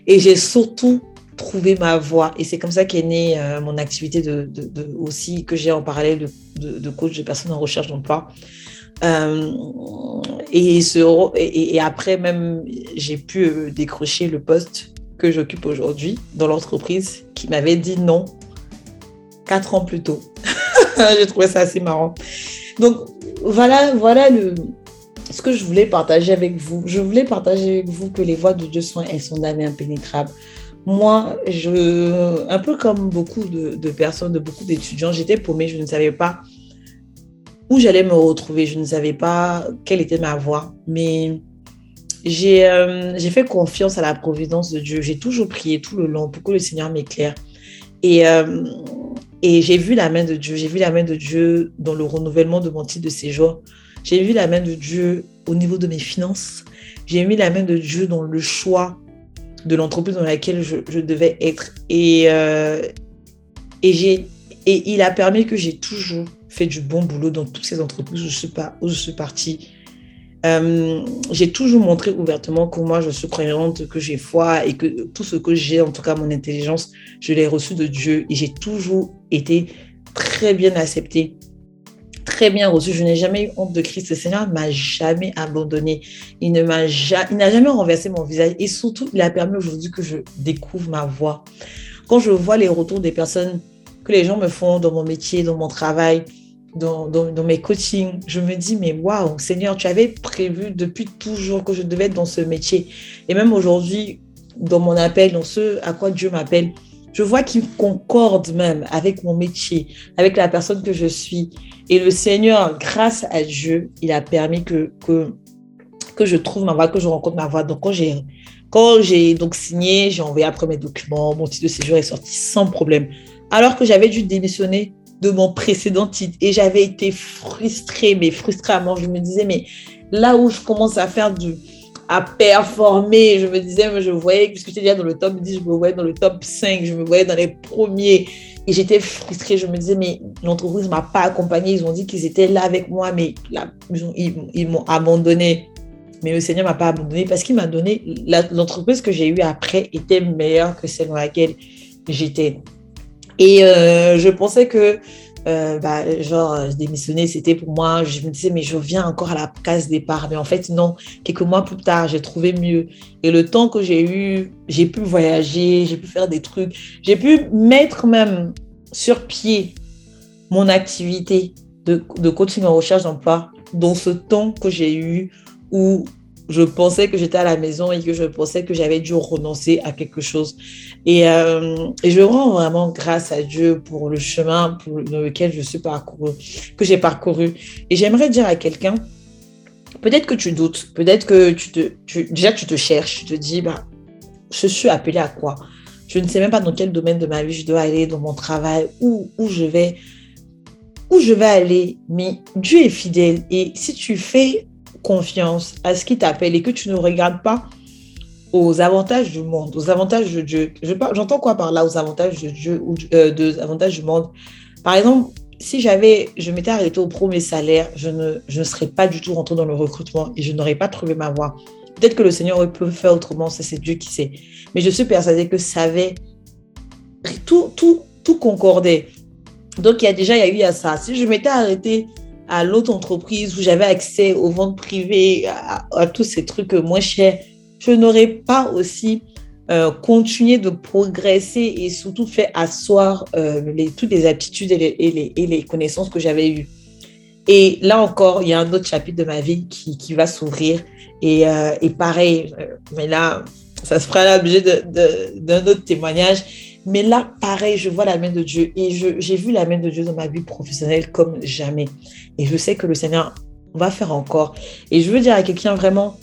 et j'ai surtout trouvé ma voie. Et c'est comme ça qu'est née euh, mon activité de, aussi que j'ai en parallèle de, coach de personnes en recherche d'emploi. Euh, et, et, après, même, j'ai pu décrocher le poste que j'occupe aujourd'hui dans l'entreprise qui m'avait dit non quatre ans plus tôt. (laughs) J'ai trouvé ça assez marrant. Donc voilà, voilà le, ce que je voulais partager avec vous. Je voulais partager avec vous que les voies de Dieu sont, sont damnées impénétrables. Moi, je, un peu comme beaucoup de, personnes, de beaucoup d'étudiants, j'étais paumée, je ne savais pas où j'allais me retrouver, je ne savais pas quelle était ma voie. Mais euh, j'ai fait confiance à la providence de Dieu. J'ai toujours prié tout le long pour que le Seigneur m'éclaire. Et, euh, et j'ai vu la main de Dieu. J'ai vu la main de Dieu dans le renouvellement de mon titre de séjour. J'ai vu la main de Dieu au niveau de mes finances. J'ai vu la main de Dieu dans le choix de l'entreprise dans laquelle je, devais être. Et, euh, et, et il a permis que j'ai toujours fait du bon boulot dans toutes ces entreprises où je suis, pas, où je suis partie euh, j'ai toujours montré ouvertement que moi, je suis croyante, que j'ai foi et que tout ce que j'ai, en tout cas mon intelligence, je l'ai reçu de Dieu et j'ai toujours été très bien acceptée, très bien reçue. Je n'ai jamais eu honte de Christ. Le Seigneur m'a jamais abandonné. Il ne m'a n'a jamais renversé mon visage et surtout, il a permis aujourd'hui que je découvre ma voix. Quand je vois les retours des personnes que les gens me font dans mon métier, dans mon travail, dans, dans, mes coachings, je me dis, mais waouh, Seigneur, tu avais prévu depuis toujours que je devais être dans ce métier. Et même aujourd'hui, dans mon appel, dans ce à quoi Dieu m'appelle, je vois qu'il concorde même avec mon métier, avec la personne que je suis. Et le Seigneur, grâce à Dieu, il a permis que, que, que je trouve ma voie, que je rencontre ma voie. Donc, quand j'ai, quand j'ai donc signé, j'ai envoyé après mes documents, mon titre de séjour est sorti sans problème. Alors que j'avais dû démissionner de mon précédent titre. Et j'avais été frustrée, mais frustrée à mort. Je me disais, mais là où je commence à faire du à performer, je me disais, je voyais, puisque j'étais déjà dans le top 10, je me voyais dans le top 5, je me voyais dans les premiers. Et j'étais frustrée. Je me disais, mais l'entreprise ne m'a pas accompagnée. Ils ont dit qu'ils étaient là avec moi, mais ils, m'ont abandonné. Mais le Seigneur ne m'a pas abandonné parce qu'il m'a donné. L'entreprise que j'ai eue après était meilleure que celle dans laquelle j'étais. Et euh, je pensais que, euh, bah, genre, démissionner, c'était pour moi, je me disais, mais je reviens encore à la case départ. Mais en fait, non, quelques mois plus tard, j'ai trouvé mieux. Et le temps que j'ai eu, j'ai pu voyager, j'ai pu faire des trucs, j'ai pu mettre même sur pied mon activité de, de coaching en recherche d'emploi dans ce temps que j'ai eu où je pensais que j'étais à la maison et que je pensais que j'avais dû renoncer à quelque chose. Et, euh, et, je rends vraiment grâce à Dieu pour le chemin pour, dans lequel je suis parcouru, que j'ai parcouru. Et j'aimerais dire à quelqu'un, peut-être que tu doutes, peut-être que tu te, déjà tu te cherches, tu te dis, bah, je suis appelé à quoi? Je ne sais même pas dans quel domaine de ma vie je dois aller, dans mon travail, où, où je vais où je vais aller, mais Dieu est fidèle. Et si tu fais confiance à ce qui t'appelle et que tu ne regardes pas aux avantages du monde, aux avantages de Dieu. J'entends quoi par là, aux avantages de Dieu ou euh, avantages du monde? Par exemple, si j'avais, je m'étais arrêtée au premier salaire, je ne, je ne serais pas du tout rentrée dans le recrutement et je n'aurais pas trouvé ma voie. Peut-être que le Seigneur peut faire autrement, c'est Dieu qui sait. Mais je suis persuadée que ça avait tout, tout, tout concordait. Donc il y a déjà, il y a eu à ça. Si je m'étais arrêtée à l'autre entreprise où j'avais accès aux ventes privées, à, tous ces trucs moins chers, je n'aurais pas aussi euh, continué de progresser et surtout fait asseoir euh, toutes les aptitudes et les, connaissances que j'avais eues. Et là encore, il y a un autre chapitre de ma vie qui, qui va s'ouvrir. Et, euh, et, pareil, mais là, ça se fera l'objet d'un autre témoignage. Mais là, pareil, je vois la main de Dieu et j'ai vu la main de Dieu dans ma vie professionnelle comme jamais. Et je sais que le Seigneur va faire encore. Et je veux dire à quelqu'un vraiment,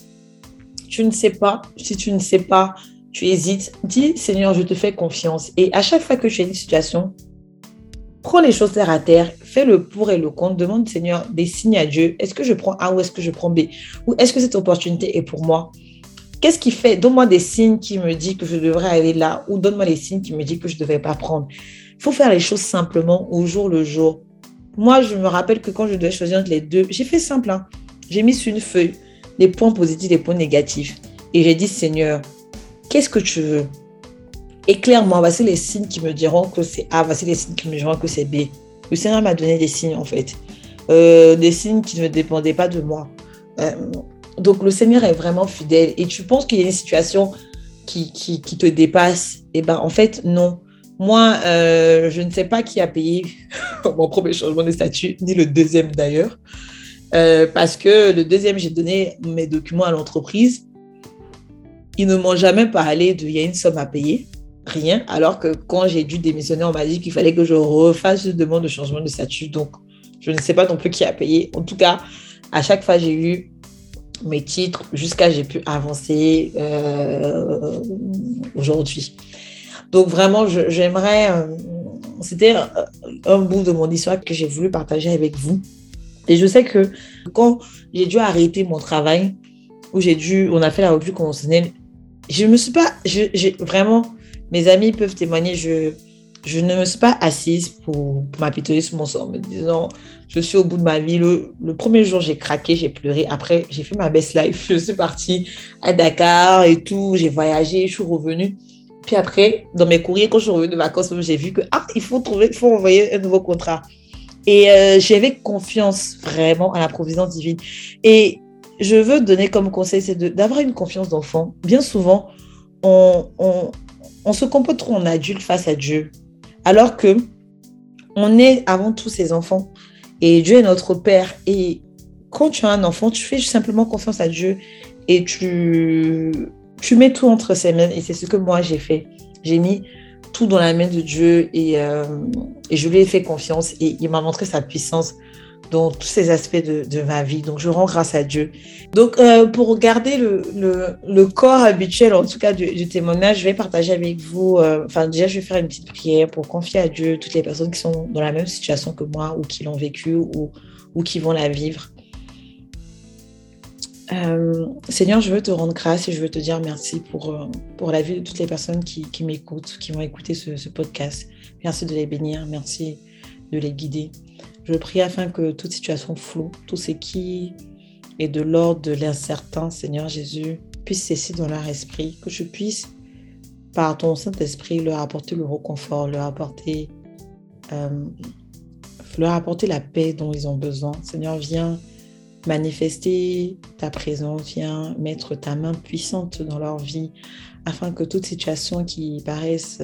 tu ne sais pas, si tu ne sais pas, tu hésites, dis Seigneur, je te fais confiance. Et à chaque fois que tu as une situation, prends les choses terre à terre, fais le pour et le contre, demande Seigneur des signes à Dieu. Est-ce que je prends A ou est-ce que je prends B? Ou est-ce que cette opportunité est pour moi? Qu'est-ce qui fait? Donne-moi des signes qui me disent que je devrais aller là ou donne-moi les signes qui me disent que je ne devrais pas prendre. Il faut faire les choses simplement au jour le jour. Moi, je me rappelle que quand je devais choisir entre les deux, j'ai fait simple. Hein. J'ai mis sur une feuille les points positifs, les points négatifs. Et j'ai dit, Seigneur, qu'est-ce que tu veux? Éclaire-moi, voici les signes qui me diront que c'est A, voici les signes qui me diront que c'est B. Le Seigneur m'a donné des signes, en fait. Euh, des signes qui ne dépendaient pas de moi. Euh, donc le Seigneur est vraiment fidèle et tu penses qu'il y a une situation qui, qui, te dépasse? Eh ben en fait, non. Moi, euh, je ne sais pas qui a payé (laughs) mon premier changement de statut, ni le deuxième d'ailleurs. Euh, parce que le deuxième, j'ai donné mes documents à l'entreprise. Ils ne m'ont jamais parlé de il y a une somme à payer, rien. Alors que quand j'ai dû démissionner, on m'a dit qu'il fallait que je refasse une demande de changement de statut. Donc, je ne sais pas non plus qui a payé. En tout cas, à chaque fois, j'ai eu mes titres jusqu'à j'ai pu avancer euh, aujourd'hui. Donc vraiment, j'aimerais, euh, c'était un bout de mon histoire que j'ai voulu partager avec vous. Et je sais que quand j'ai dû arrêter mon travail, où j'ai dû, on a fait la revue conventionnelle, je me suis pas, j'ai vraiment, mes amis peuvent témoigner, je, je ne me suis pas assise pour, pour m'apitoyer sur mon sort, me disant, je suis au bout de ma vie. Le, premier jour, j'ai craqué, j'ai pleuré. Après, j'ai fait ma best life. (laughs) Je suis partie à Dakar et tout. J'ai voyagé, je suis revenue. Puis après, dans mes courriers, quand je suis revenue de vacances, j'ai vu que, ah, il faut trouver, il faut envoyer un nouveau contrat. Et euh, j'avais confiance vraiment à la providence divine. Et je veux donner comme conseil, c'est d'avoir une confiance d'enfant. Bien souvent, on, on, on se comporte trop en adulte face à Dieu. Alors que on est avant tout ses enfants. Et Dieu est notre Père. Et quand tu as un enfant, tu fais simplement confiance à Dieu et tu, tu mets tout entre ses mains. Et c'est ce que moi j'ai fait. J'ai mis tout dans la main de Dieu et, euh, et je lui ai fait confiance et il m'a montré sa puissance dans tous ces aspects de, ma vie. Donc, je rends grâce à Dieu. Donc, euh, pour garder le, corps habituel, en tout cas du, du, témoignage, je vais partager avec vous, euh, enfin, déjà, je vais faire une petite prière pour confier à Dieu toutes les personnes qui sont dans la même situation que moi ou qui l'ont vécu ou, ou qui vont la vivre. Euh, Seigneur, je veux te rendre grâce et je veux te dire merci pour, euh, pour la vie de toutes les personnes qui, m'écoutent, qui vont écouter ce, ce podcast. Merci de les bénir, merci de les guider. Je prie afin que toute situation floue, tout ce qui est de l'ordre de l'incertain, Seigneur Jésus, puisse cesser dans leur esprit, que je puisse, par ton Saint-Esprit, leur apporter le reconfort, leur apporter, euh, leur apporter la paix dont ils ont besoin. Seigneur, viens manifester ta présence, viens mettre ta main puissante dans leur vie, afin que toute situation qui paraisse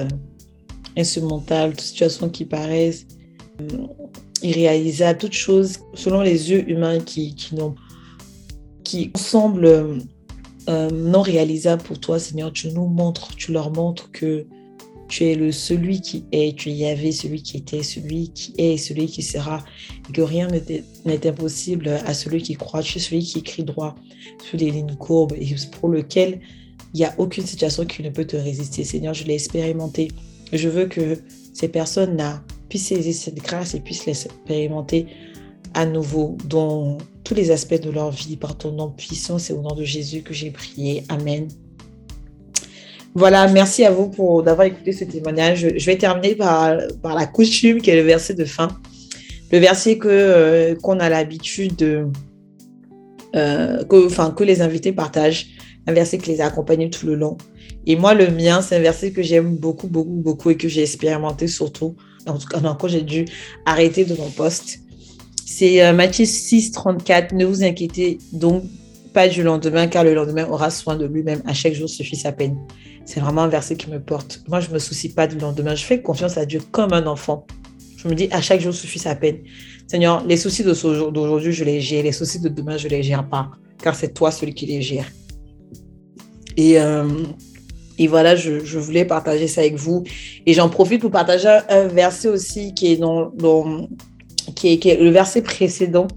insurmontable, toute situation qui paraisse irréalisable, toutes choses selon les yeux humains qui, qui, qui semblent euh, non réalisables pour toi, Seigneur. Tu nous montres, tu leur montres que tu es le celui qui est, tu y avais celui qui était, celui qui est, celui qui sera, et que rien n'est impossible à celui qui croit. Tu es celui qui écrit droit sur les lignes courbes et pour lequel il n'y a aucune situation qui ne peut te résister. Seigneur, je l'ai expérimenté. Je veux que ces personnes-là puissent saisir cette grâce et puissent l'expérimenter à nouveau dans tous les aspects de leur vie par ton nom puissant. C'est au nom de Jésus que j'ai prié. Amen. Voilà, merci à vous pour d'avoir écouté ce témoignage. Je vais terminer par, la coutume qui est le verset de fin. Le verset que euh, qu'on a l'habitude de euh, que, enfin, que les invités partagent, un verset qui les a accompagnés tout le long. Et moi, le mien, c'est un verset que j'aime beaucoup, beaucoup, beaucoup et que j'ai expérimenté surtout en tout cas, quand j'ai dû arrêter de mon poste. C'est euh, Matthieu 6, 34. Ne vous inquiétez donc pas du lendemain, car le lendemain aura soin de lui-même. À chaque jour suffit sa peine. C'est vraiment un verset qui me porte. Moi, je me soucie pas du lendemain. Je fais confiance à Dieu comme un enfant. Je me dis, à chaque jour suffit sa peine. Seigneur, les soucis d'aujourd'hui, je les gère. Les soucis de demain, je les gère pas, car c'est toi celui qui les gère. Et, euh, et voilà, je, voulais partager ça avec vous. Et j'en profite pour partager un verset aussi qui est dans, qui, est, qui est le verset précédent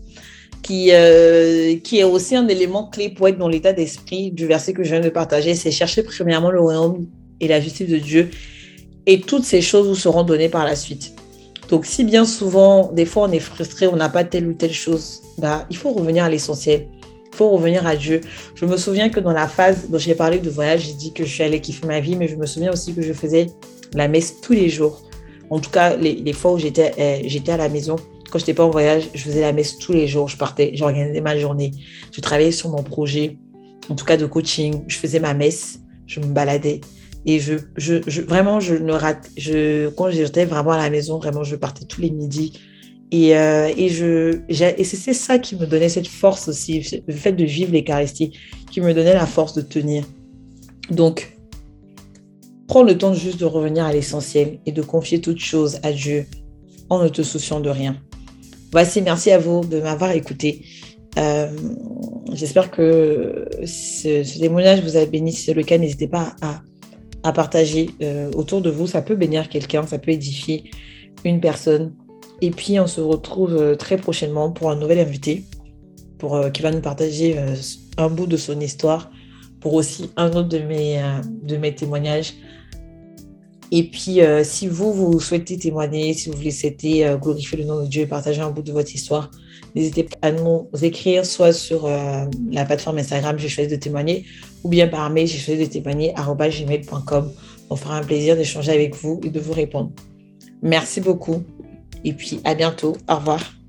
qui, euh, qui est aussi un élément clé pour être dans l'état d'esprit du verset que je viens de partager, c'est chercher premièrement le royaume et la justice de Dieu, et toutes ces choses vous seront données par la suite. Donc, si bien souvent, des fois, on est frustré, on n'a pas telle ou telle chose, bah, il faut revenir à l'essentiel. Il faut revenir à Dieu. Je me souviens que dans la phase dont j'ai parlé de voyage, j'ai dit que je suis allée kiffer ma vie, mais je me souviens aussi que je faisais la messe tous les jours. En tout cas, les, les fois où j'étais euh, j'étais à la maison, quand je n'étais pas en voyage, je faisais la messe tous les jours. Je partais, j'organisais ma journée. Je travaillais sur mon projet, en tout cas de coaching. Je faisais ma messe, je me baladais. Et je, je, vraiment, je ne rate, je, quand j'étais vraiment à la maison, vraiment, je partais tous les midis. Et, euh, et, et c'est ça qui me donnait cette force aussi, le fait de vivre l'Eucharistie, qui me donnait la force de tenir. Donc, prends le temps juste de revenir à l'essentiel et de confier toute chose à Dieu en ne te souciant de rien. Voici, merci à vous de m'avoir écouté. Euh, j'espère que ce, témoignage vous a béni. Si c'est le cas, n'hésitez pas à, partager euh, autour de vous. Ça peut bénir quelqu'un, ça peut édifier une personne. Et puis, on se retrouve euh, très prochainement pour un nouvel invité pour, qui va nous partager un bout de son histoire, pour aussi un autre de mes, de mes témoignages. Et puis, euh, si vous, vous souhaitez témoigner, si vous voulez souhaiter euh, glorifier le nom de Dieu et partager un bout de votre histoire, n'hésitez pas à nous écrire soit sur euh, la plateforme Instagram J'ai choisi de témoigner ou bien par mail J'ai choisi de témoigner gmail.com. On fera un plaisir d'échanger avec vous et de vous répondre. Merci beaucoup et puis à bientôt. Au revoir.